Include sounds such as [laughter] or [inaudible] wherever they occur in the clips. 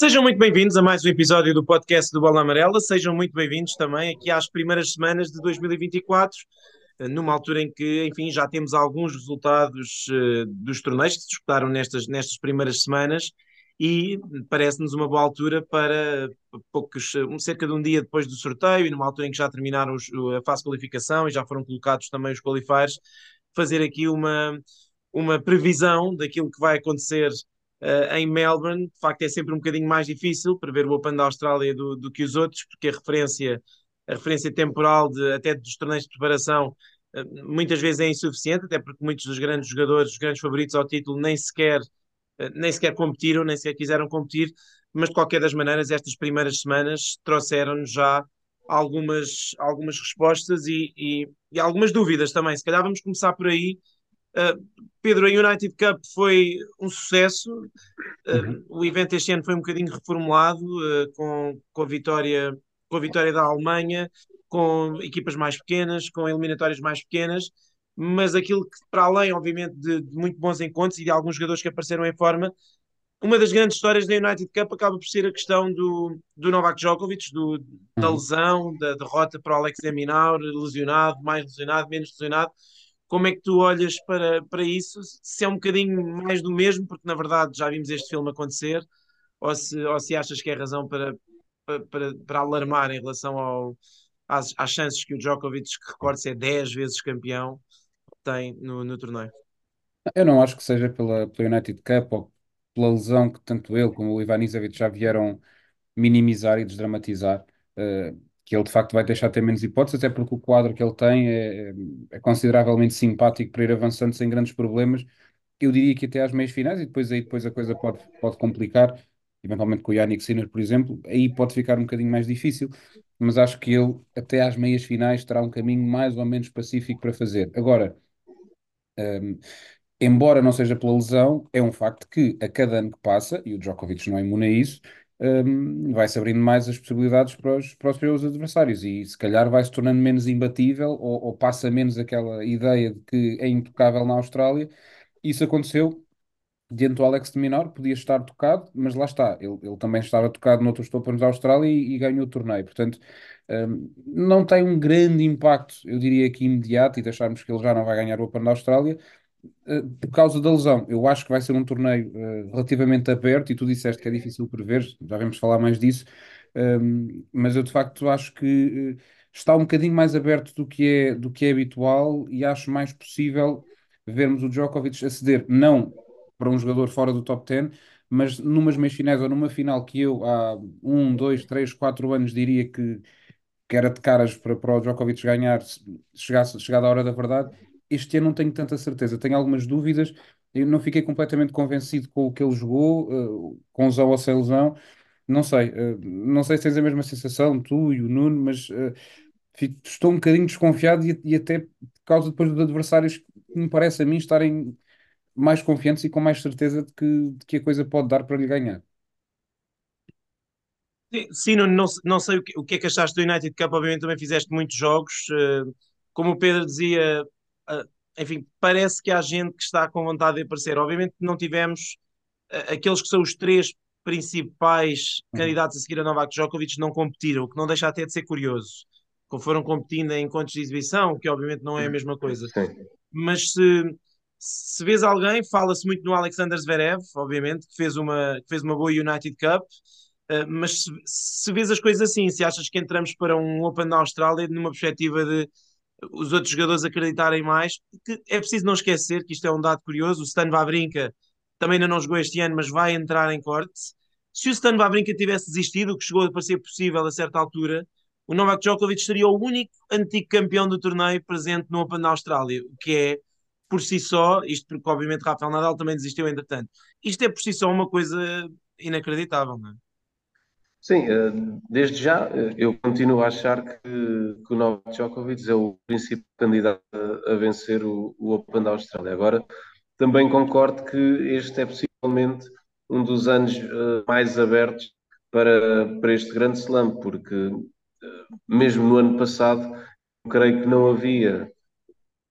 Sejam muito bem-vindos a mais um episódio do podcast do Bola Amarela. Sejam muito bem-vindos também aqui às primeiras semanas de 2024, numa altura em que, enfim, já temos alguns resultados uh, dos torneios que se disputaram nestas, nestas primeiras semanas e parece-nos uma boa altura para poucos, cerca de um dia depois do sorteio e numa altura em que já terminaram os, a fase de qualificação e já foram colocados também os qualifiers, fazer aqui uma, uma previsão daquilo que vai acontecer uh, em Melbourne. De facto, é sempre um bocadinho mais difícil prever o Open da Austrália do, do que os outros, porque a referência, a referência temporal de, até dos torneios de preparação uh, muitas vezes é insuficiente, até porque muitos dos grandes jogadores, os grandes favoritos ao título, nem sequer, uh, nem sequer competiram, nem sequer quiseram competir. Mas de qualquer das maneiras, estas primeiras semanas trouxeram-nos já algumas, algumas respostas e, e, e, algumas dúvidas também. Se calhar vamos começar por aí. Uh, Pedro, a United Cup foi um sucesso. Uh, uhum. O evento este ano foi um bocadinho reformulado uh, com, com, a vitória, com a vitória da Alemanha, com equipas mais pequenas, com eliminatórias mais pequenas, mas aquilo que, para além, obviamente, de, de muito bons encontros e de alguns jogadores que apareceram em forma, uma das grandes histórias da United Cup acaba por ser a questão do, do Novak Djokovic, do, da uhum. lesão, da derrota para o Alex Minaur, lesionado, mais lesionado, menos lesionado. Como é que tu olhas para, para isso? Se é um bocadinho mais do mesmo, porque na verdade já vimos este filme acontecer, ou se, ou se achas que é razão para, para, para alarmar em relação ao, às, às chances que o Djokovic, que recorde-se é 10 vezes campeão, tem no, no torneio? Eu não acho que seja pela, pela United Cup ou pela lesão que tanto ele como o Ivanisevic já vieram minimizar e desdramatizar. Uh, que ele de facto vai deixar de ter menos hipóteses, até porque o quadro que ele tem é, é, é consideravelmente simpático para ir avançando sem grandes problemas. Eu diria que até às meias finais, e depois aí depois a coisa pode, pode complicar, eventualmente com o Yannick Sinner, por exemplo, aí pode ficar um bocadinho mais difícil, mas acho que ele até às meias finais terá um caminho mais ou menos pacífico para fazer. Agora, um, embora não seja pela lesão, é um facto que a cada ano que passa, e o Djokovic não é imune a isso, um, vai-se abrindo mais as possibilidades para os, para os seus adversários e se calhar vai se tornando menos imbatível ou, ou, passa menos aquela ideia de que é intocável na Austrália. Isso aconteceu diante do Alex de Minor, podia estar tocado, mas lá está, ele, ele também estava tocado noutros Opens da Austrália e, e, ganhou o torneio, portanto um, não tem um grande impacto, eu diria que imediato, e deixarmos que ele já não vai ganhar o Open da Austrália, por causa da lesão. Eu acho que vai ser um torneio uh, relativamente aberto e tu disseste que é difícil prever, já vamos falar mais disso, um, ehm, mas eu de facto acho que uh, está um bocadinho mais aberto do que, é, do que é habitual e acho mais possível vermos o Djokovic aceder, não para um jogador fora do top 10, mas numas meias finais ou numa final que eu há um, dois, três, quatro anos diria que, que era de caras para, para o Djokovic ganhar, chegasse, chegada a hora da verdade este ano não tenho tanta certeza, tenho algumas dúvidas. Eu não fiquei completamente convencido com o que ele jogou, uh, com lesão ou sem lesão. Não sei, uh, não sei se tens a mesma sensação, tu e o Nuno, mas uh, fico, estou um bocadinho desconfiado e, e, até por causa depois dos adversários que me parece a mim estarem mais confiantes e com mais certeza de que, de que a coisa pode dar para lhe ganhar. Sim, não, não, não sei o que, o que é que achaste do United Cup, obviamente também fizeste muitos jogos, como o Pedro dizia, enfim, parece que há gente que está com vontade de aparecer. Obviamente não tivemos uh, aqueles que são os três principais uhum. candidatos a seguir a Novak Djokovic não competiram, o que não deixa até de ser curioso. Foram competindo em encontros de exibição, que obviamente não é a mesma coisa. Mas se, se vês alguém, fala-se muito no Alexander Zverev, obviamente, que fez uma, que fez uma boa United Cup, uh, mas se, se vês as coisas assim, se achas que entramos para um Open da Austrália numa perspectiva de os outros jogadores acreditarem mais. Que é preciso não esquecer que isto é um dado curioso. O Stan Wawrinka também ainda não jogou este ano, mas vai entrar em corte. Se o Stan Wawrinka tivesse desistido, o que chegou a parecer possível a certa altura, o Novak Djokovic seria o único antigo campeão do torneio presente no Open da Austrália, o que é por si só, isto porque obviamente Rafael Nadal também desistiu entretanto, isto é por si só uma coisa inacreditável, não é? Sim, eh, desde já eh, eu continuo a achar que, que o Novak Djokovic é o principal candidato a, vencer o, o Open da Austrália. Agora, também concordo que este é possivelmente um dos anos uh, mais abertos para, para este grande slam, porque mesmo no ano passado, creio que não havia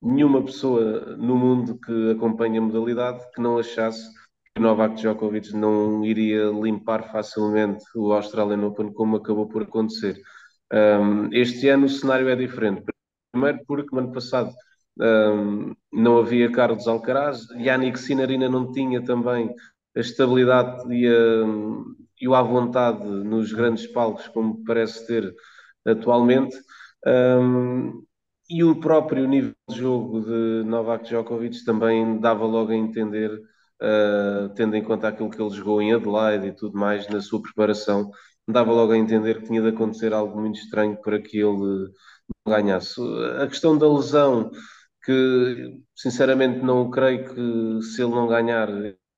nenhuma pessoa no mundo que acompanha a modalidade que não achasse Novak Djokovic não iria limpar facilmente o Australian Open como acabou por acontecer. Um, este ano o cenário é diferente. Primeiro porque no ano passado um, não havia Carlos Alcaraz, Yannick Sinner ainda não tinha também a estabilidade e, a, e o à vontade nos grandes palcos como parece ter atualmente. Um, e o próprio nível de jogo de Novak Djokovic também dava logo a entender, uh, tendo em conta aquilo que ele jogou em Adelaide e tudo mais na sua preparação, dava logo a entender que tinha de acontecer algo muito estranho para que ele não ganhasse. A questão da lesão, que sinceramente não creio que se ele não ganhar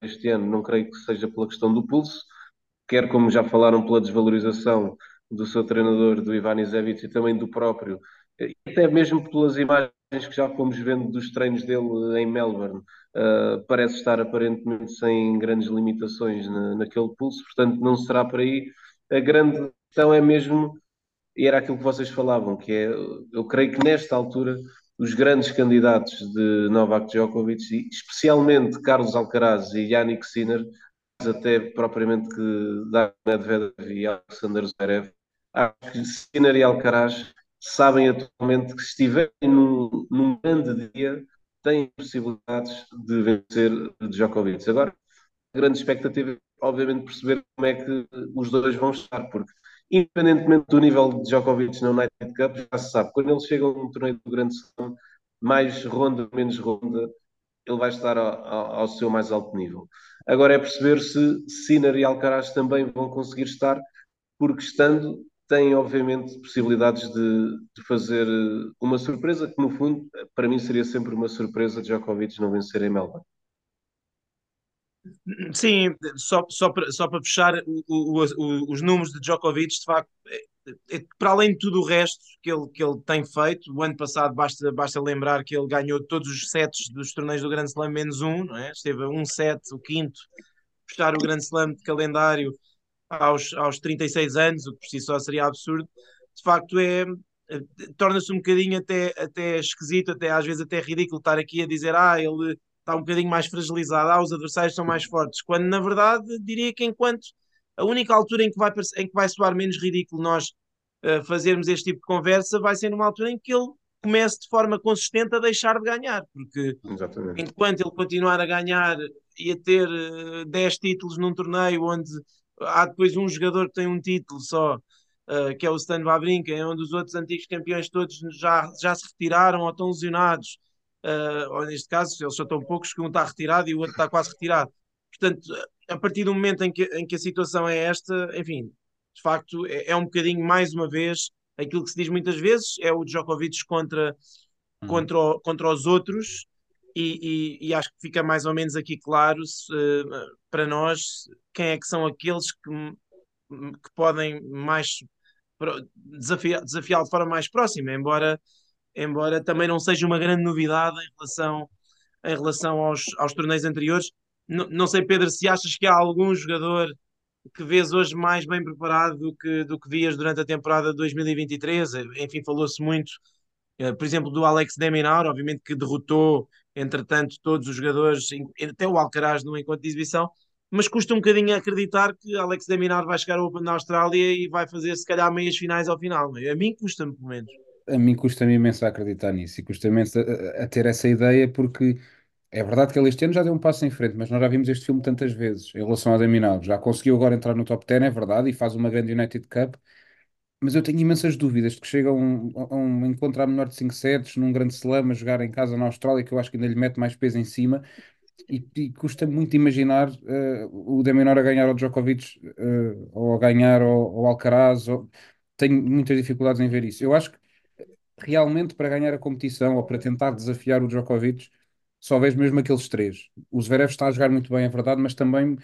este ano, não creio que seja pela questão do pulso, quer como já falaram pela desvalorização do seu treinador, do Ivan Izevich e também do próprio, até mesmo pelas imagens que já fomos vendo dos treinos dele em Melbourne, uh, parece estar aparentemente sem grandes limitações na, naquele pulso, portanto não será por aí. A grande questão é mesmo, e era aquilo que vocês falavam, que é, eu creio que nesta altura os grandes candidatos de Novak Djokovic, especialmente Carlos Alcaraz e Yannick Sinner, até propriamente que Medvedev e Alexander Zverev, acho que Sinner e Alcaraz sabem atualmente que se estiverem num, num grande dia, têm possibilidades de vencer Djokovic. Agora, a grande expectativa é, obviamente, perceber como é que os dois vão estar, porque independentemente do nível de Djokovic na United Cup, já se sabe, quando eles chegam num torneio do Grande Slam, mais ronda, menos ronda, ele vai estar ao, ao, ao, seu mais alto nível. Agora é perceber se Sinner e Alcaraz também vão conseguir estar, porque estando, têm obviamente possibilidades de, de, fazer eh, uma surpresa, que no fundo, para mim seria sempre uma surpresa de Djokovic não vencer em Melbourne. Sim, só, só, para, só para fechar o, o, o, os números de Djokovic, de facto, é, é, para além de tudo o resto que ele, que ele tem feito, o ano passado basta, basta lembrar que ele ganhou todos os sets dos torneios do Grande Slam, menos um, não é? esteve um set, o quinto, fechar o Grande Slam de calendário aos, aos 36 anos, o que por si só seria absurdo. De facto, é, torna-se um bocadinho até, até esquisito, até às vezes até ridículo estar aqui a dizer ah, ele está um bocadinho mais fragilizado, ah, os adversários são mais fortes, quando na verdade diria que enquanto a única altura em que vai, em que vai soar menos ridículo nós uh, fazermos este tipo de conversa vai ser numa altura em que ele comece de forma consistente a deixar de ganhar, porque Exatamente. enquanto ele continuar a ganhar e a ter uh, eh, 10 títulos num torneio onde há depois um jogador que tem um título só, uh, que é o Stan Wawrinka, onde os outros antigos campeões todos já, já se retiraram ou estão lesionados, uh, ou neste caso, eles só estão poucos que um está retirado e o outro está quase retirado. Portanto, a partir do momento em que, em que a situação é esta, enfim, de facto, é, é um bocadinho mais uma vez aquilo que se diz muitas vezes, é o Djokovic contra, uhum. contra, o, contra os outros, e, e, e, acho que fica mais ou menos aqui claro se, para nós quem é que são aqueles que, que podem mais desafiar, desafiar de forma mais próxima, embora, embora também não seja uma grande novidade em relação, em relação aos, aos torneios anteriores. Não, não sei, Pedro, se achas que há algum jogador que vês hoje mais bem preparado do que, do que vias durante a temporada de 2023? Enfim, falou-se muito, eh, por exemplo, do Alex Deminar, obviamente que derrotou entretanto, todos os jogadores, até o Alcaraz no encontro de exibição, mas custa um bocadinho acreditar que Alex Deminar vai chegar ao Open na Austrália e vai fazer se calhar meias finais ao final. A mim custa-me, pelo menos. A mim custa-me imenso a acreditar nisso e custa-me a, a, ter essa ideia porque é verdade que ele este ano já deu um passo em frente, mas nós já vimos este filme tantas vezes em relação a Deminar. Já conseguiu agora entrar no top 10, é verdade, e faz uma grande United Cup, mas eu tenho imensas dúvidas de que chega a um, a um encontrar menor de 5 sets num grande slam a jogar em casa na Austrália, que eu acho que ainda lhe mete mais peso em cima. E, e custa muito imaginar uh, o Deminor a ganhar ao Djokovic uh, ou a ganhar ao, ao Alcaraz. Ou... Tenho muitas dificuldades em ver isso. Eu acho que realmente para ganhar a competição ou para tentar desafiar o Djokovic, só vejo mesmo aqueles três. O Zverev está a jogar muito bem, é verdade, mas também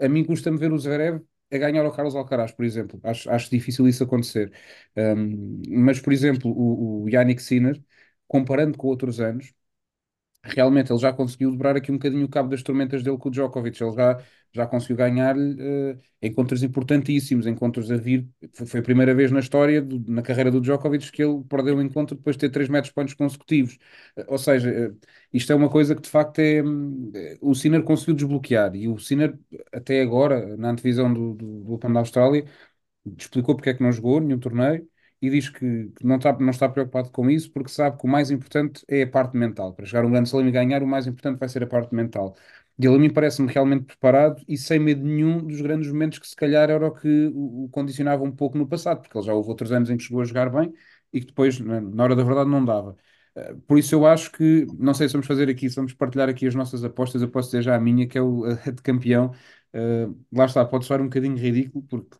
a mim custa-me ver o Zverev a ganhar ao Carlos Alcaraz, por exemplo. Acho, acho difícil isso acontecer. Um, mas, por exemplo, o, o Yannick Sinner, comparando com outros anos, realmente ele já conseguiu dobrar aqui um bocadinho o cabo das tormentas dele com o Djokovic. Ele já, já conseguiu ganhar uh, encontros importantíssimos, encontros a vir. Foi, foi a primeira vez na história, do, na carreira do Djokovic, que ele perdeu o encontro depois de ter 3 metros pontos consecutivos. Uh, ou seja, uh, isto é uma coisa que de facto é. o Sinner conseguiu desbloquear e o Sinner, até agora, na antevisão do, do, do Open da Austrália, explicou porque é que não jogou nenhum torneio e diz que, que, não, está, não está preocupado com isso porque sabe que o mais importante é a parte mental. Para chegar um grande slam e ganhar, o mais importante vai ser a parte mental. E ele a mim parece-me realmente preparado e sem medo nenhum dos grandes momentos que se calhar era o que o, condicionava um pouco no passado, porque ele já houve outros anos em que chegou a jogar bem e que depois, na, na hora da verdade, não dava. Uh, por isso eu acho que, não sei se vamos fazer aqui, se vamos partilhar aqui as nossas apostas, eu posso dizer já a minha, que é o [laughs] a de campeão. Uh, lá está, pode soar um bocadinho ridículo, porque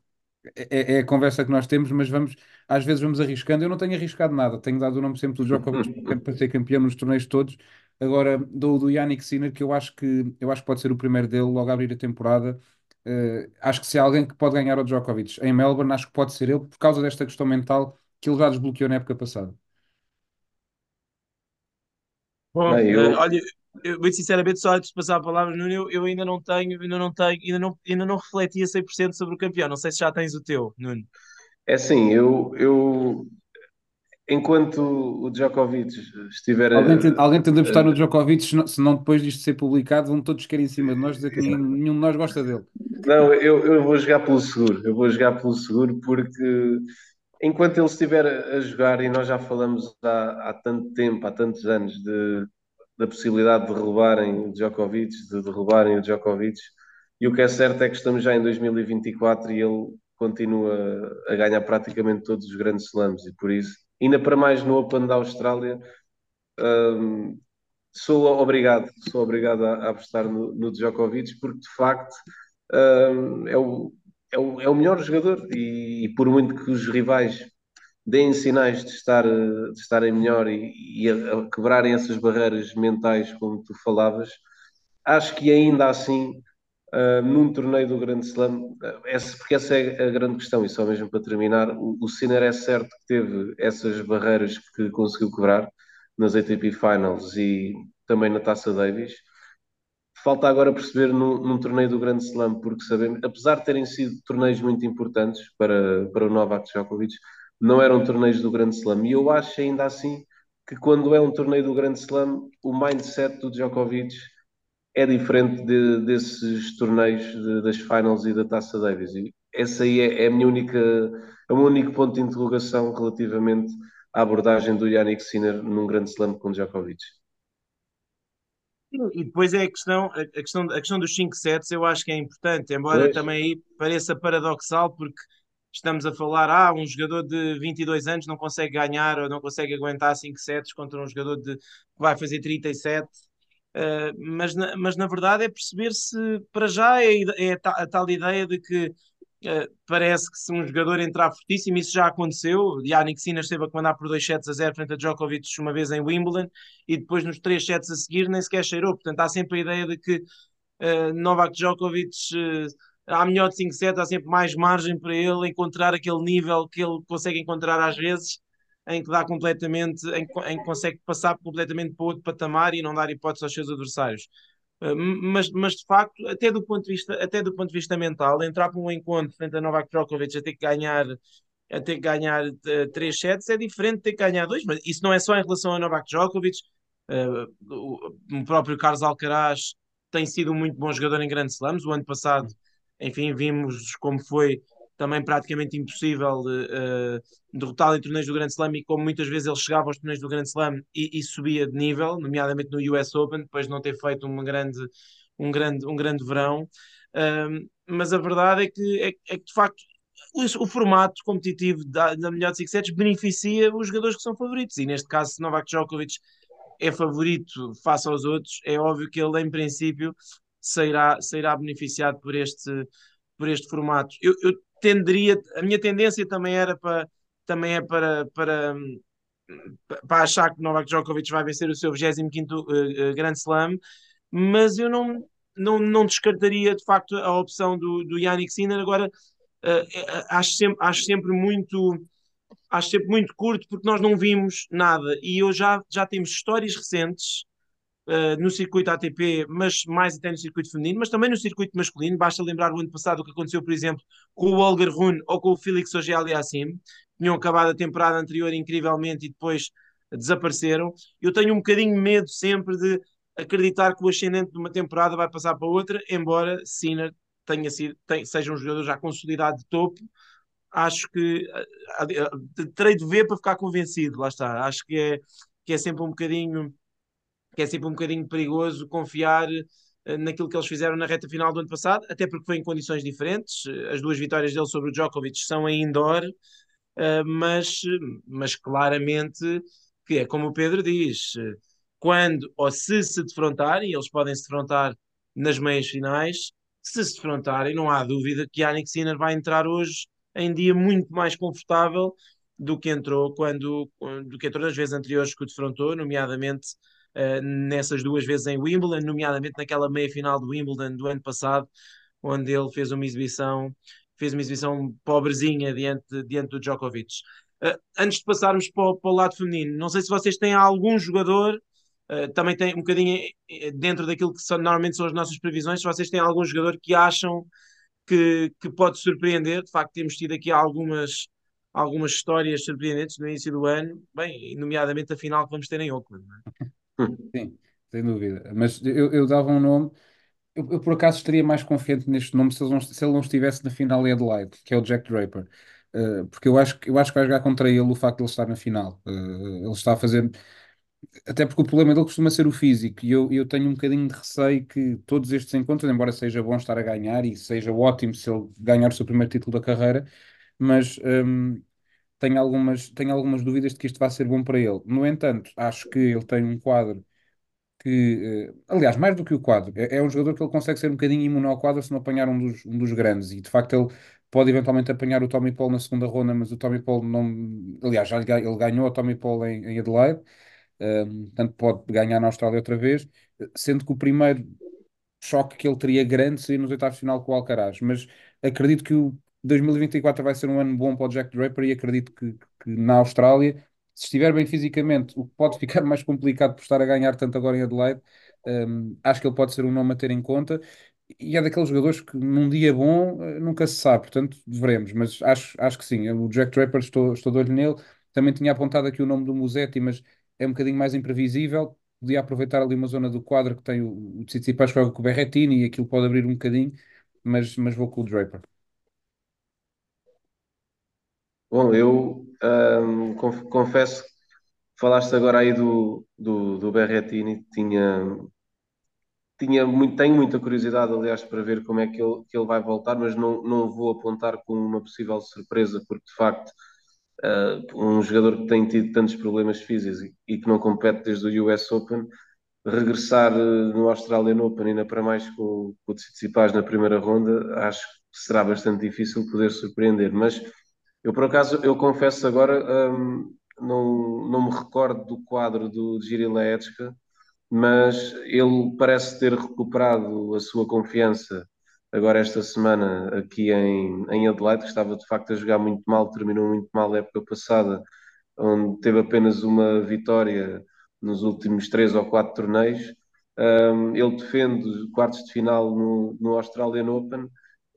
é, é, a conversa que nós temos, mas vamos, às vezes vamos arriscando. Eu não tenho arriscado nada, tenho dado o nome sempre do Djokovic para ser campeão nos torneios todos. Agora dou do Yannick Sinner, que eu acho que eu acho que pode ser o primeiro dele logo a abrir a temporada. Uh, acho que se há alguém que pode ganhar o Djokovic em Melbourne, acho que pode ser ele, por causa desta questão mental que ele já desbloqueou na época passada. Bom, Bem, eu... uh, olha, eu, muito sinceramente, só antes de passar a palavra, Nuno, eu, eu, ainda não tenho, ainda não tenho, ainda não, ainda não refleti a 100% sobre o campeão. Não sei se já tens o teu, Nuno. É assim, eu, eu enquanto o Djokovic estiver. Alguém, tem, alguém tenta apostar no Djokovic, se não depois disto ser publicado, vão todos querer em cima de nós dizer que nenhum, nenhum de nós gosta dele. Não, eu, eu vou jogar pelo seguro, eu vou jogar pelo seguro porque enquanto ele estiver a jogar, e nós já falamos há, há tanto tempo, há tantos anos, de, da possibilidade de derrubarem o Djokovic, de derrubarem o Djokovic, e o que é certo é que estamos já em 2024 e ele continua a ganhar praticamente todos os grandes slams, e por isso ainda para mais no Open da Austrália, um, sou obrigado, sou obrigado a, a apostar no, no, Djokovic, porque de facto um, é, o, é, o, é o melhor jogador. E, e, por muito que os rivais deem sinais de, estar, de estarem melhor e, e a, a quebrarem essas barreiras mentais, como tu falavas, acho que ainda assim uh, num torneio do Grande Slam, uh, essa, porque essa é a grande questão, e só mesmo para terminar, o, o Sinner é certo que teve essas barreiras que conseguiu quebrar nas ATP Finals e também na Taça Davis. Falta agora perceber num, num torneio do Grande Slam, porque sabemos, apesar de terem sido torneios muito importantes para, para o Novak Djokovic, não eram torneios do Grande Slam. E eu acho ainda assim que quando é um torneio do Grande Slam, o mindset do Djokovic é diferente de, desses torneios de, das finals e da Taça Davis. E essa aí é, é, a minha única, é o meu único ponto de interrogação relativamente à abordagem do Yannick Sinner num grande slam com Djokovic. E depois é a questão, a questão, a questão dos 5 sets, eu acho que é importante, embora pois. também aí pareça paradoxal, porque estamos a falar, ah, um jogador de 22 anos não consegue ganhar ou não consegue aguentar 5 sets contra um jogador de, que vai fazer 37 Uh, mas, na, mas na verdade é perceber se para já é, é a, a, tal ideia de que uh, parece que se um jogador entrar fortíssimo, isso já aconteceu. Yannick Sinner esteve a comandar por 2 sets a 0 frente a Djokovic uma vez em Wimbledon e depois nos 3 sets a seguir nem sequer cheirou. Portanto, há sempre a ideia de que uh, Novak Djokovic. Há melhor de 5 sets, há sempre mais margem para ele encontrar aquele nível que ele consegue encontrar às vezes em que dá completamente, em, em que consegue passar completamente para outro patamar e não dar hipótese aos seus adversários. Uh, mas, mas de facto, até do ponto de vista, até do ponto de vista mental, entrar para um encontro frente a Novak Djokovic a ter que ganhar a ter que ganhar uh, três sets é diferente de ter que ganhar dois, mas isso não é só em relação a Novak Djokovic. Uh, o, o, próprio Carlos Alcaraz tem sido um muito bom jogador em grandes slams. O ano passado, enfim, vimos como foi também praticamente impossível uh, derrotá-lo em torneios do Grande Slam e como muitas vezes ele chegava aos torneios do Grande Slam e, e, subia de nível, nomeadamente no US Open, depois de não ter feito uma grande, um, grande, um grande verão. Uh, mas a verdade é que, é, é que de facto o, o, formato competitivo da, da melhor de 5 sets beneficia os jogadores que são favoritos e neste caso se Novak Djokovic é favorito face aos outros, é óbvio que ele em princípio sairá, sairá beneficiado por este, por este formato. Eu, eu tenderia, a minha tendência também era para também é para, para, para achar que Novak Djokovic vai vencer o seu 25 uh, uh, Grand Slam, mas eu não, não, não descartaria de facto a opção do, do Yannick Sinner. Agora, uh, acho, sempre, acho sempre muito acho sempre muito curto porque nós não vimos nada e eu já, já temos histórias recentes uh, no circuito ATP, mas mais até no circuito feminino, mas também no circuito masculino. Basta lembrar o ano passado o que aconteceu, por exemplo, com o Olga Rune ou com o Félix Auger-Aliassime. Tinham acabado a temporada anterior incrivelmente e depois desapareceram. Eu tenho um bocadinho medo sempre de acreditar que o ascendente de uma temporada vai passar para outra, embora Sinner tenha sido, tenha, seja um jogador já consolidado de topo, acho que uh, terei de ver para ficar convencido, lá está. Acho que é, que é sempre um bocadinho que é sempre um bocadinho perigoso confiar uh, naquilo que eles fizeram na reta final do ano passado, até porque foi em condições diferentes. As duas vitórias dele sobre o Djokovic são em indoor, uh, mas, mas claramente que é como o Pedro diz, quando ou se se defrontarem, eles podem se defrontar nas meias finais, se se defrontarem, não há dúvida que Yannick Sinner vai entrar hoje em dia muito mais confortável do que entrou quando do que entrou nas vezes anteriores que o defrontou, nomeadamente uh, nessas duas vezes em Wimbledon, nomeadamente naquela meia final do Wimbledon do ano passado, onde ele fez uma exibição fez uma exibição pobrezinha diante, diante do Djokovic. Uh, antes de passarmos para o, para o, lado feminino, não sei se vocês têm algum jogador, uh, também tem um bocadinho dentro daquilo que são, normalmente são as nossas previsões, se vocês têm algum jogador que acham que, que pode surpreender. De facto, temos tido aqui algumas, algumas histórias surpreendentes no início do ano, bem, nomeadamente a final que vamos ter em Oakland. [laughs] Sim, sem dúvida. Mas eu, eu dava um nome. Eu, eu, por acaso estaria mais confiante neste nome se ele, não, se ele não estivesse na final de Adelaide, que é o Jack Draper. Uh, porque eu acho, eu acho que vai jogar contra ele o facto de ele estar na final. Uh, ele está a fazer até porque o problema dele costuma ser o físico, e eu, eu tenho um bocadinho de receio que todos estes encontros, embora seja bom estar a ganhar e seja ótimo se ele ganhar o seu primeiro título da carreira, mas hum, tenho algumas, tenho algumas dúvidas de que isto vai ser bom para ele. No entanto, acho que ele tem um quadro que, uh, aliás, mais do que o quadro, é, é, um jogador que ele consegue ser um bocadinho imune ao quadro se não apanhar um dos, um dos grandes, e de facto ele pode eventualmente apanhar o Tommy Paul na segunda ronda, mas o Tommy Paul não. Aliás, já ele ganhou o Tommy Paul em, em Adelaide um, portanto, pode ganhar na Austrália outra vez, sendo que o primeiro choque que ele teria grande seria nos oitavos de final com o Alcaraz. Mas acredito que o 2024 vai ser um ano bom para o Jack Draper e acredito que, que na Austrália, se estiver bem fisicamente, o que pode [laughs] ficar mais complicado por estar a ganhar tanto agora em Adelaide, um, acho que ele pode ser um nome a ter em conta. E é daqueles jogadores que num dia bom eh, nunca se sabe, portanto veremos, mas acho, acho que sim. O Jack Draper, estou, estou de olho nele. Também tinha apontado aqui o nome do Musetti, mas é um bocadinho mais imprevisível. Podia aproveitar ali uma zona do quadro que tem o, o Tsitsipas joga com o Berrettini e aquilo pode abrir um bocadinho, mas, mas vou com o Draper. Bom, eu um, confesso que falaste agora aí do, do, do Berrettini, tinha, tinha muito, tenho muita curiosidade, aliás, para ver como é que ele, que ele vai voltar, mas não, não vou apontar como uma possível surpresa, porque de facto uh, um jogador que tem tido tantos problemas físicos e, que não compete desde o US Open, regressar uh, no Australian Open ainda para mais com, com o Tsitsipas na primeira ronda, acho que será bastante difícil poder surpreender. Mas eu, por acaso, eu confesso agora, um, não, não me recordo do quadro do Giri Leetska, mas ele parece ter recuperado a sua confiança agora esta semana aqui em, em Adelaide, que estava de facto a jogar muito mal, terminou muito mal a época passada, onde teve apenas uma vitória nos últimos três ou quatro torneios. Um, ele defende quartos de final no, no Australian Open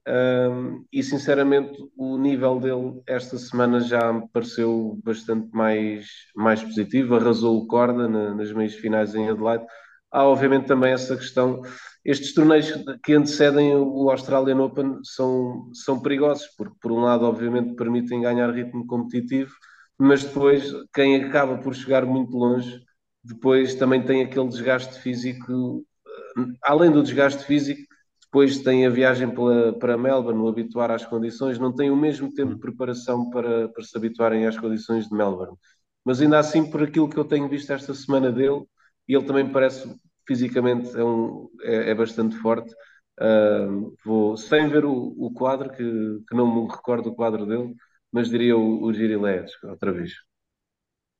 um, e sinceramente o nível dele esta semana já me pareceu bastante mais, mais positivo, arrasou o corda na, nas meias finais em Adelaide. Há obviamente também essa questão estes torneios que antecedem o Australian Open são, são perigosos, porque, por um lado, obviamente, permitem ganhar ritmo competitivo, mas depois, quem acaba por chegar muito longe, depois também tem aquele desgaste físico. Eh, além do desgaste físico, depois tem a viagem para, para Melbourne, o habituar às condições, não tem o mesmo tempo de preparação para, para se habituarem às condições de Melbourne. Mas ainda assim, por aquilo que eu tenho visto esta semana dele, e ele também parece fisicamente é, um, é, é bastante forte. Uh, vou, sem ver o, o quadro, que, que, não me recordo o quadro dele, mas diria o, o Giri Leetska, outra vez.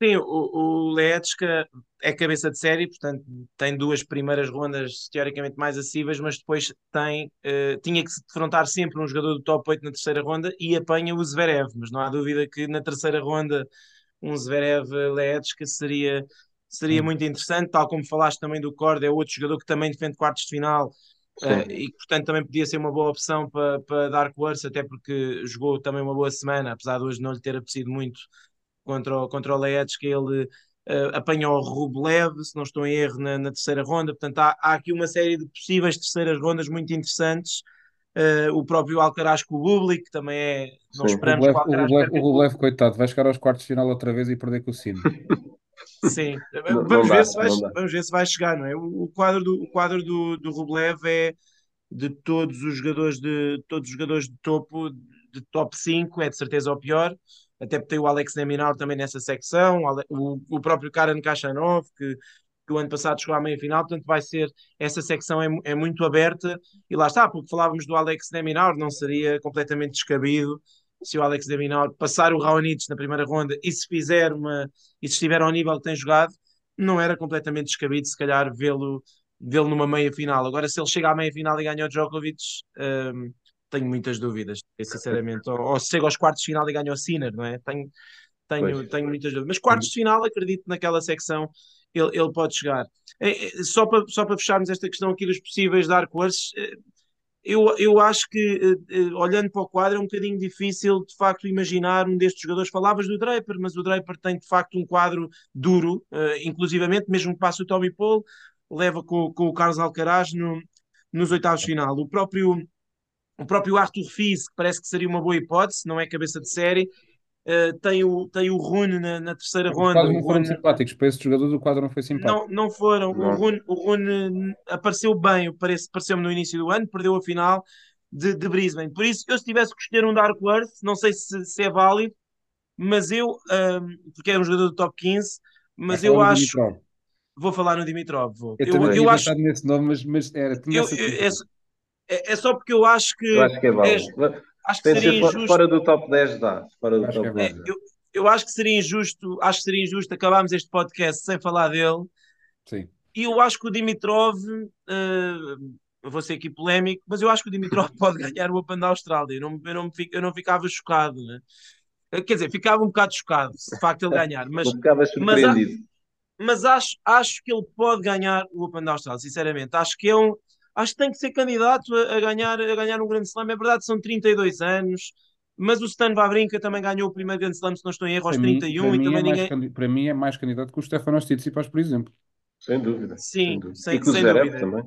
Sim, o, o Leetska é cabeça de série, portanto tem duas primeiras rondas teoricamente mais acessíveis, mas depois tem, uh, tinha que se defrontar sempre um jogador do top 8 na terceira ronda e apanha o Zverev, mas não há dúvida que na terceira ronda um Zverev Leetska seria seria muito interessante, tal como falaste também do Cord, é outro jogador que também defende quartos de final uh, e portanto também podia ser uma boa opção para, para Dark Horse, até porque jogou também uma boa semana, apesar de hoje não lhe ter apetecido muito contra o, contra o Leeds, que ele uh, apanhou o Rublev, se não estou em erro, na, na terceira ronda, portanto há, há, aqui uma série de possíveis terceiras rondas muito interessantes. Uh, o próprio Alcaraz com o Bublik também é. Não Sim. esperamos o Rublev, o Rublev, coitado, vai chegar aos quartos de final outra vez e perder com o Sino. [laughs] Sim, não, vamos, não ver dá, se vai, vamos ver se vai chegar, não é? O, o quadro, do, o quadro do, do Rublev é de todos os jogadores de todos os jogadores de topo, de top 5, é de certeza o pior. Até porque tem o Alex Neminar também nessa secção, o, o próprio Karen Kachanov, que, que o ano passado chegou à meia final, portanto vai ser, essa secção é, é muito aberta, e lá está, porque falávamos do Alex Neminar, não seria completamente descabido se o Alex Deminor passar o Raonic na primeira ronda e se fizer uma e se estiver ao nível que tem jogado, não era completamente descabido se calhar vê-lo vê-lo numa meia final. Agora, se ele chega à meia final e ganha o Djokovic, um, tenho muitas dúvidas, sinceramente. Ou, ou se chega aos quartos de final e ganha o Sinner, não é? Tenho, tenho, tenho muitas dúvidas. Mas quartos de final, acredito naquela secção, ele, ele pode chegar. É, é, só, para, só para fecharmos esta questão aqui dos possíveis Dark Horses, eh, eu, eu acho que, olhando para o quadro, é um bocadinho difícil de facto imaginar um destes jogadores. Falavas do Draper, mas o Draper tem de facto um quadro duro, inclusivamente, mesmo que passe o Tommy Paul, leva com, com o Carlos Alcaraz no, nos oitavos de final. O próprio, o próprio Arthur Fils, que parece que seria uma boa hipótese, não é cabeça de série, Uh, tem, o, tem o Rune na, na terceira Os ronda. não foram Rune... simpáticos para esses jogadores, o quadro não foi simpático. Não, não foram. Não. O, Rune, o Rune apareceu bem, parece, pareceu-me no início do ano, perdeu a final de, de Brisbane. Por isso, eu se tivesse que escolher um Dark Earth, não sei se, se é válido, mas eu, um, porque é um jogador do top 15, mas eu acho. Dimitrov. Vou falar no Dimitrov. Vou. Eu, eu eu acho nesse nome, mas, mas era. Eu, é, é, é, só porque eu acho que. Eu acho que é válido. É, Acho que seria injusto. Fora do top 10 dá. Fora do top 10. É, eu, eu acho que seria injusto, acho que seria injusto acabarmos este podcast sem falar dele. Sim. E eu acho que o Dimitrov, uh, vou ser aqui polémico, mas eu acho que o Dimitrov [laughs] pode ganhar o Open da Austrália. Eu não, eu não, eu não ficava chocado, né? Quer dizer, ficava um bocado chocado se de facto ele ganhar, mas, ficava surpreendido. Mas, mas acho, acho que ele pode ganhar o Open da Austrália, sinceramente. Acho que é um, acho que tem que ser candidato a, a, ganhar, a ganhar um grande slam. É verdade, são 32 anos, mas o Stan Wawrinka também ganhou o primeiro grande slam, se não estou em erro, aos 31 mim, e também é ninguém... para mim é mais candidato que o Stefanos Tsitsipas, por exemplo. Sem dúvida. Sim, sem dúvida. Sem, sem dúvida. também.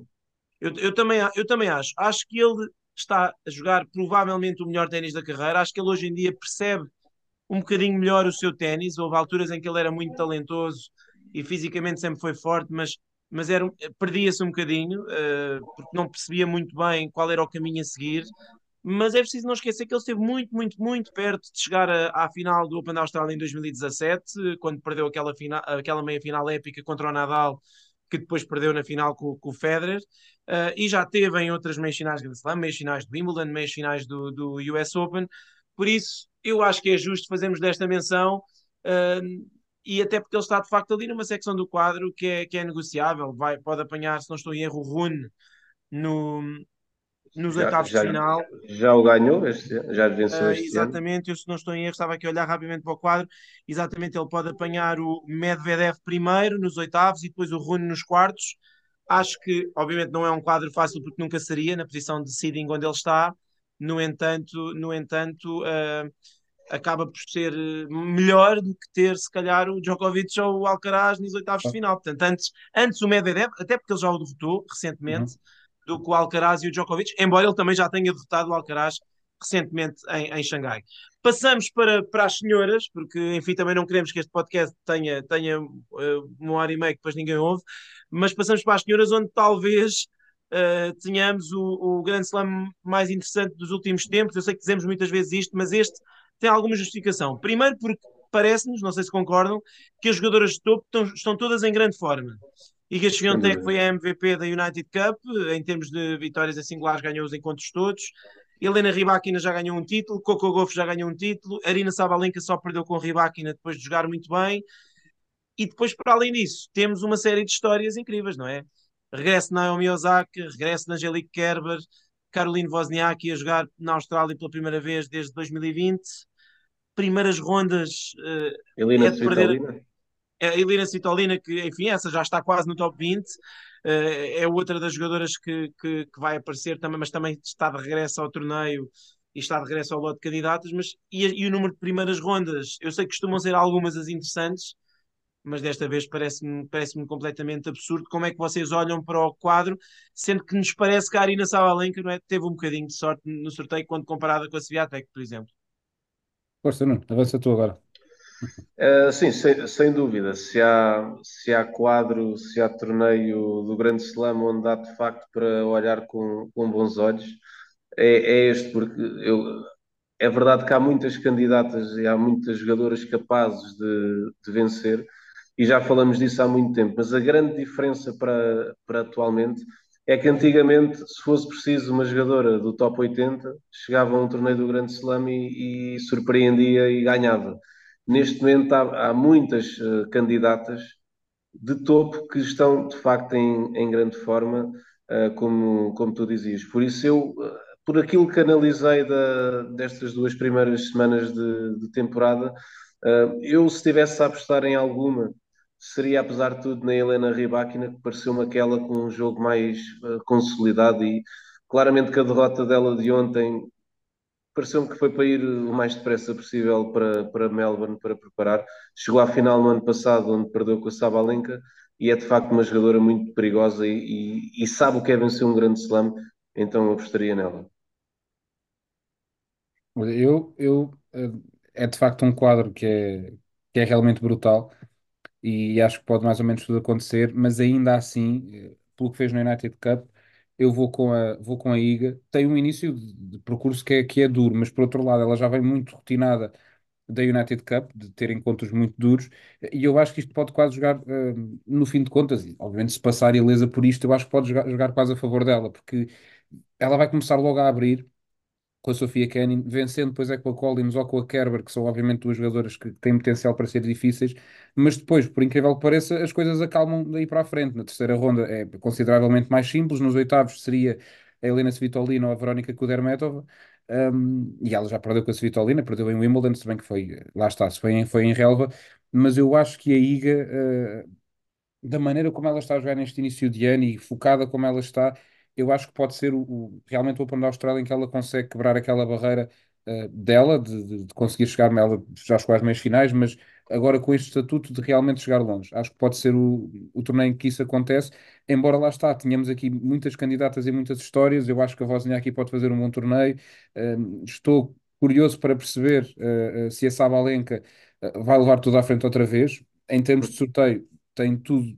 Eu, eu, também, eu também acho. Acho que ele está a jogar provavelmente o melhor ténis da carreira. Acho que ele hoje em dia percebe um bocadinho melhor o seu ténis. Houve alturas em que ele era muito talentoso e fisicamente sempre foi forte, mas mas era, perdia-se um bocadinho, uh, porque não percebia muito bem qual era o caminho a seguir. Mas é preciso não esquecer que ele esteve muito, muito, muito perto de chegar a, à final do Open da Austrália em 2017, quando perdeu aquela, final, aquela meia final épica contra o Nadal, que depois perdeu na final com, com o Federer, uh, e já teve em outras meias finais de Slam, meias finais de Wimbledon, meias finais do, do US Open. Por isso, eu acho que é justo fazermos desta menção. Uh, e até porque ele está de facto ali numa secção do quadro que é, que é negociável, vai, pode apanhar, se não estou em erro, o Rune no, nos oitavos de final. Já o ganhou, este, já venceu uh, este Exatamente, ano. eu se não estou em erro, estava aqui a olhar rapidamente para o quadro, exatamente ele pode apanhar o Medvedev primeiro nos oitavos e depois o Rune nos quartos. Acho que, obviamente, não é um quadro fácil porque nunca seria na posição de seeding onde ele está. No entanto, no entanto, uh, acaba por ser eh, melhor do que ter, se calhar, o Djokovic ou o Alcaraz nos oitavos de final. Portanto, antes, antes o Medvedev, até porque ele já o derrotou recentemente, uhum. do que o Alcaraz e o Djokovic, embora ele também já tenha derrotado o Alcaraz recentemente em, em Xangai. Passamos para, para as senhoras, porque, enfim, também não queremos que este podcast tenha, tenha uh, uma hora e meia que depois ninguém ouve, mas passamos para as senhoras, onde talvez uh, tenhamos o, o grande slam mais interessante dos últimos tempos. Eu sei que dizemos muitas vezes isto, mas este tem alguma justificação. Primeiro, porque parece-nos, não sei se concordam, que as jogadoras de topo estão, estão todas em grande forma. E que a Swiatek foi a MVP da United Cup, em termos de vitórias em singulares, ganhou os encontros todos. Helena Rybakina já ganhou um título, Coco Golf já ganhou um título, Arina Sabalenka só perdeu com Rybakina depois de jogar muito bem. E depois, para além disso, temos uma série de histórias incríveis, não é? Regresso de Naomi Osaka, regresso de Angelique Kerber, Caroline Wozniacki a jogar na Austrália pela primeira vez desde 2020. Primeiras rondas. Uh, Helena é de perder. a Elina Citolina, que enfim, essa já está quase no top 20, eh, é outra das jogadoras que, que, que, vai aparecer também, mas também está de regresso ao torneio e está de regresso ao lote de candidatos. Mas, e, e o número de primeiras rondas? Eu sei que costumam ser algumas as interessantes, mas desta vez parece-me parece completamente absurdo como é que vocês olham para o quadro, sendo que nos parece que a Arina Sabalenka não é, teve um bocadinho de sorte no sorteio quando comparada com a Sviatek, por exemplo. Força, não, avança tu agora. Uh, sim, sem, sem, dúvida. Se há, se há quadro, se há torneio do Grande Slam onde há de facto para olhar com, com bons olhos, é, é este, porque eu, é verdade que há muitas candidatas e há muitas jogadoras capazes de, de vencer, e já falamos disso há muito tempo, mas a grande diferença para, para atualmente é que antigamente, se fosse preciso uma jogadora do top 80, chegava a um torneio do Grande Slam e, e surpreendia e ganhava. Neste momento há, há muitas uh, candidatas de topo que estão de facto em, em grande forma, uh, como, como tu dizias. Por isso eu, uh, por aquilo que analisei da, destas duas primeiras semanas de, de temporada, eu se tivesse a apostar em alguma, seria apesar de tudo na Helena Rybakina, que pareceu-me aquela com um jogo mais consolidado e claramente que a derrota dela de ontem pareceu-me que foi para ir o mais depressa possível para, para Melbourne para preparar. Chegou à final no ano passado, onde perdeu com a Sabalenka, e é de facto uma jogadora muito perigosa e, e, e sabe o que é vencer um grande slam, então eu apostaria nela. Eu, eu, eh, é de facto um quadro que é, que é realmente brutal e acho que pode mais ou menos tudo acontecer, mas ainda assim, eh, pelo que fez no United Cup, eu vou com a, vou com a IGA. Tem um início de, percurso que é, que é duro, mas por outro lado, ela já vem muito rotinada da United Cup, de ter encontros muito duros, e eu acho que isto pode quase jogar, uh, no fim de contas, e obviamente se passar ilesa por isto, eu acho que pode jogar, jogar quase a favor dela, porque ela vai começar logo a abrir, com a Sofia Kenin, vencendo depois é com a Collins ou com a Kerber, que são obviamente duas jogadoras que têm potencial para ser difíceis, mas depois, por incrível que pareça, as coisas acalmam daí para a frente. Na terceira ronda é consideravelmente mais simples, nos oitavos seria a Helena Svitolina ou a Verónica Kudermetova, um, e ela já perdeu com a Svitolina, perdeu em Wimbledon, se bem que foi, lá está, se foi em, foi em relva, mas eu acho que a Iga, uh, da maneira como ela está a jogar neste início de ano e focada como ela está, eu acho que pode ser o, o, realmente o Open da Austrália em que ela consegue quebrar aquela barreira uh, dela, de, de, de, conseguir chegar, ela já chegou às meias finais, mas agora com este estatuto de realmente chegar longe. Acho que pode ser o, o torneio em que isso acontece, embora lá está, tínhamos aqui muitas candidatas e muitas histórias, eu acho que a Vozinha aqui pode fazer um bom torneio, uh, estou curioso para perceber uh, se a Sabalenka vai levar tudo à frente outra vez, em termos de sorteio, tem tudo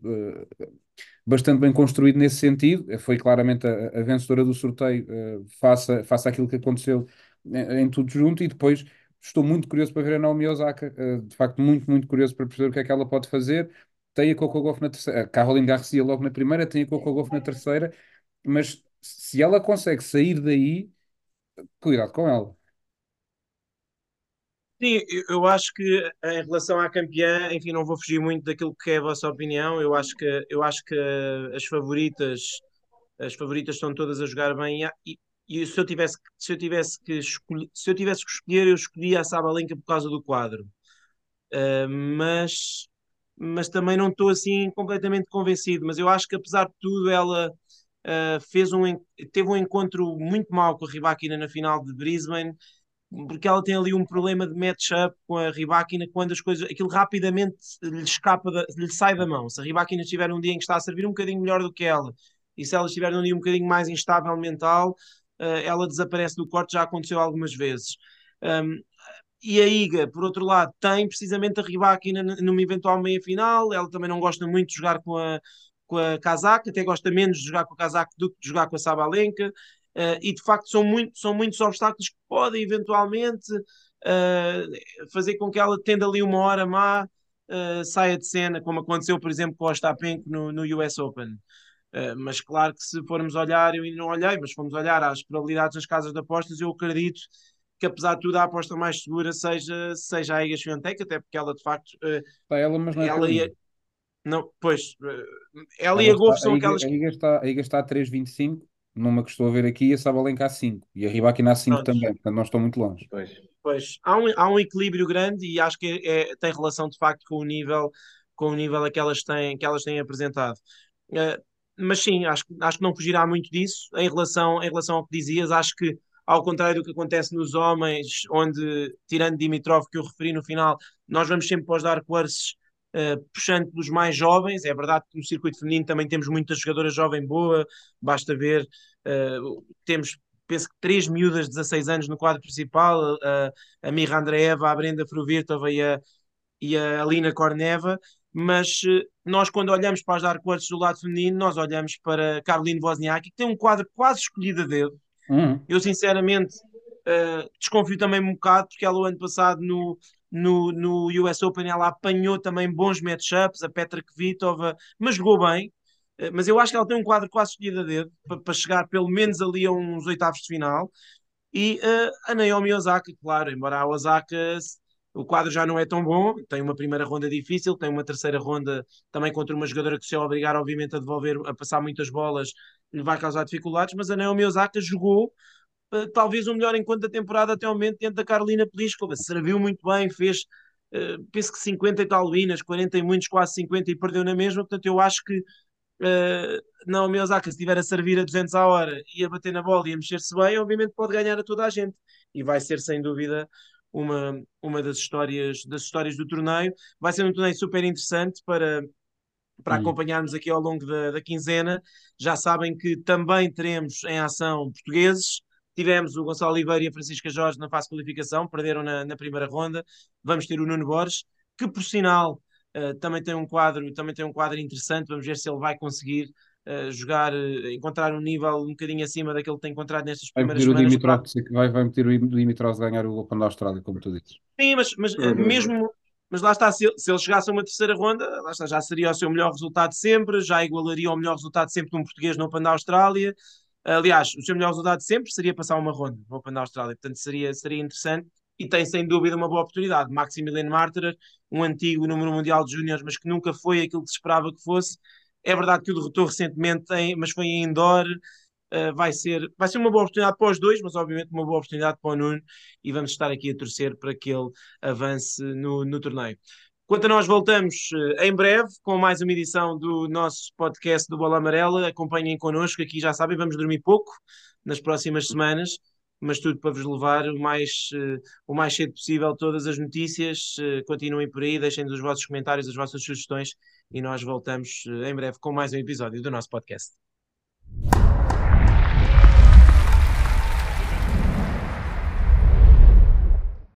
bastante bem construído nesse sentido. Foi claramente a, a vencedora do sorteio, uh, faça, faça aquilo que aconteceu em, em, tudo junto, e depois estou muito curioso para ver a Naomi Osaka, uh, de facto, muito, muito curioso para perceber o que é que ela pode fazer. Tem a Coco Golf na terceira, a Caroline Garcia logo na primeira, tem a Coco Golf na terceira, mas se ela consegue sair daí, cuidado com ela. Sim, eu acho que em relação à campeã, enfim, não vou fugir muito daquilo que é a vossa opinião. Eu acho que, eu acho que as favoritas, as favoritas estão todas a jogar bem e, e se eu tivesse, se eu tivesse que escolher, se eu tivesse que escolher, eu escolhia a Sabalenka por causa do quadro. Uh, mas, mas também não estou assim completamente convencido. Mas eu acho que apesar de tudo, ela uh, fez um, teve um encontro muito mau com a Rybakina na final de Brisbane porque ela tem ali um problema de match-up com a Ribáquina quando as coisas, aquilo rapidamente lhe escapa, da, lhe sai da mão. Se a Ribáquina estiver um dia em que está a servir um bocadinho melhor do que ela, e se ela estiver num dia um bocadinho mais instável mental, uh, ela desaparece do corte, já aconteceu algumas vezes. Um, e a Iga, por outro lado, tem precisamente a Ribáquina numa eventual meia-final, ela também não gosta muito de jogar com a, com a Kazak, até gosta menos de jogar com a Kazak do que de jogar com a Sabalenka. Uh, e de facto são, muito, são muitos obstáculos que podem eventualmente uh, fazer com que ela tenda ali uma hora má uh, saia de cena, como aconteceu, por exemplo, com o Ostapenko no, no US Open. mas claro que se formos olhar, eu ainda não olhei, mas se formos olhar às probabilidades das casas de apostas, eu acredito que apesar de tudo a aposta mais segura seja, seja a Iga Swiatek, até porque ela de facto ela, mas não é ela ia, não, pois ela, ela e a Golf são aquelas a Iga está, a Iga está a 3,25 numa que estou a ver aqui, a Sabalenka há 5 e a Ribakina há 5 também, portanto não estão muito longe. Pois, pois. Há, um, há um equilíbrio grande e acho que é, tem relação de facto com o nível com o nível a que elas têm, que elas têm apresentado. Uh, mas sim, acho, acho que não fugirá muito disso. Em relação, em relação ao que dizias, acho que, ao contrário do que acontece nos homens, onde, tirando Dimitrov, que eu referi no final, nós vamos sempre para os Dark Horses uh, puxando pelos mais jovens. É verdade que no circuito feminino também temos muita jogadora jovem boa, basta ver, uh, temos penso que três miúdas de 16 anos no quadro principal, a, a Mirra Andreeva, a Brenda Fruvirtova e a, e a Alina Korneva, mas eh, nós quando olhamos para as Dark Horses do lado feminino, nós olhamos para Caroline Wozniacki, que tem um quadro quase escolhido a dedo. Uhum. Eu sinceramente uh, desconfio também um bocado, porque ela o ano passado no, no, no US Open ela apanhou também bons matchups, a Petra Kvitova, mas jogou bem. Eh, mas eu acho que ela tem um quadro quase escolhido a dedo para, para chegar pelo menos ali a uns oitavos de final. E uh, a Naomi Osaka, claro, embora a Osaka o quadro já não é tão bom, tem uma primeira ronda difícil, tem uma terceira ronda também contra uma jogadora que se obrigar obviamente a devolver, a passar muitas bolas, lhe vai causar dificuldades, mas a Naomi Osaka jogou talvez o melhor enquanto da temporada até o momento dentro da Carolina Pliskova, serviu muito bem, fez uh, penso que 50 e tal winners, 40 e muitos, quase 50 e perdeu na mesma, portanto eu acho que Uh, não, o Osaka, se estiver a servir a 200 a hora e a bater na bola e a mexer-se bem, obviamente pode ganhar a toda a gente. E vai ser, sem dúvida, uma, uma das, histórias, das histórias do torneio. Vai ser um torneio super interessante para, para hum. acompanharmos aqui ao longo da, da quinzena. Já sabem que também teremos em ação portugueses. Tivemos o Gonçalo Oliveira e a Francisca Jorge na fase de qualificação, perderam na, na primeira ronda. Vamos ter o Nuno Borges, que por sinal uh, também tem um quadro, também tem um quadro interessante. Vamos ver se ele vai conseguir uh, jogar, uh, encontrar um nível um bocadinho acima daquele que tem encontrado nestas primeiras vai semanas. Dimitrov, vai, vai meter o Dimitrov a ganhar o Open da Austrália, como tu dizes. Sim, mas, mas uhum. mesmo mas lá está, se ele, se ele, chegasse a uma terceira ronda, lá está, já seria o seu melhor resultado sempre, já igualaria o melhor resultado sempre de um português no Open da Austrália. Aliás, o seu melhor resultado sempre seria passar uma ronda no Open da Austrália, portanto seria, seria interessante e tem sem dúvida uma boa oportunidade. Maximilian Martyrer, um antigo número mundial de júniores, mas que nunca foi aquilo que se esperava que fosse. É verdade que o derrotou recentemente, em, mas foi em indoor. Uh, vai, ser, vai ser uma boa oportunidade para os dois, mas obviamente uma boa oportunidade para o Nuno e vamos estar aqui a torcer para que ele avance no, no torneio. Quanto a nós, voltamos uh, em breve com mais uma edição do nosso podcast do Bola Amarela. Acompanhem connosco, aqui já sabem, vamos dormir pouco nas próximas semanas mas tudo para vos levar o mais, uh, o mais cedo possível todas as notícias. Uh, continuem por aí, deixem os vossos comentários, as vossas sugestões e nós voltamos em breve com mais um episódio do nosso podcast.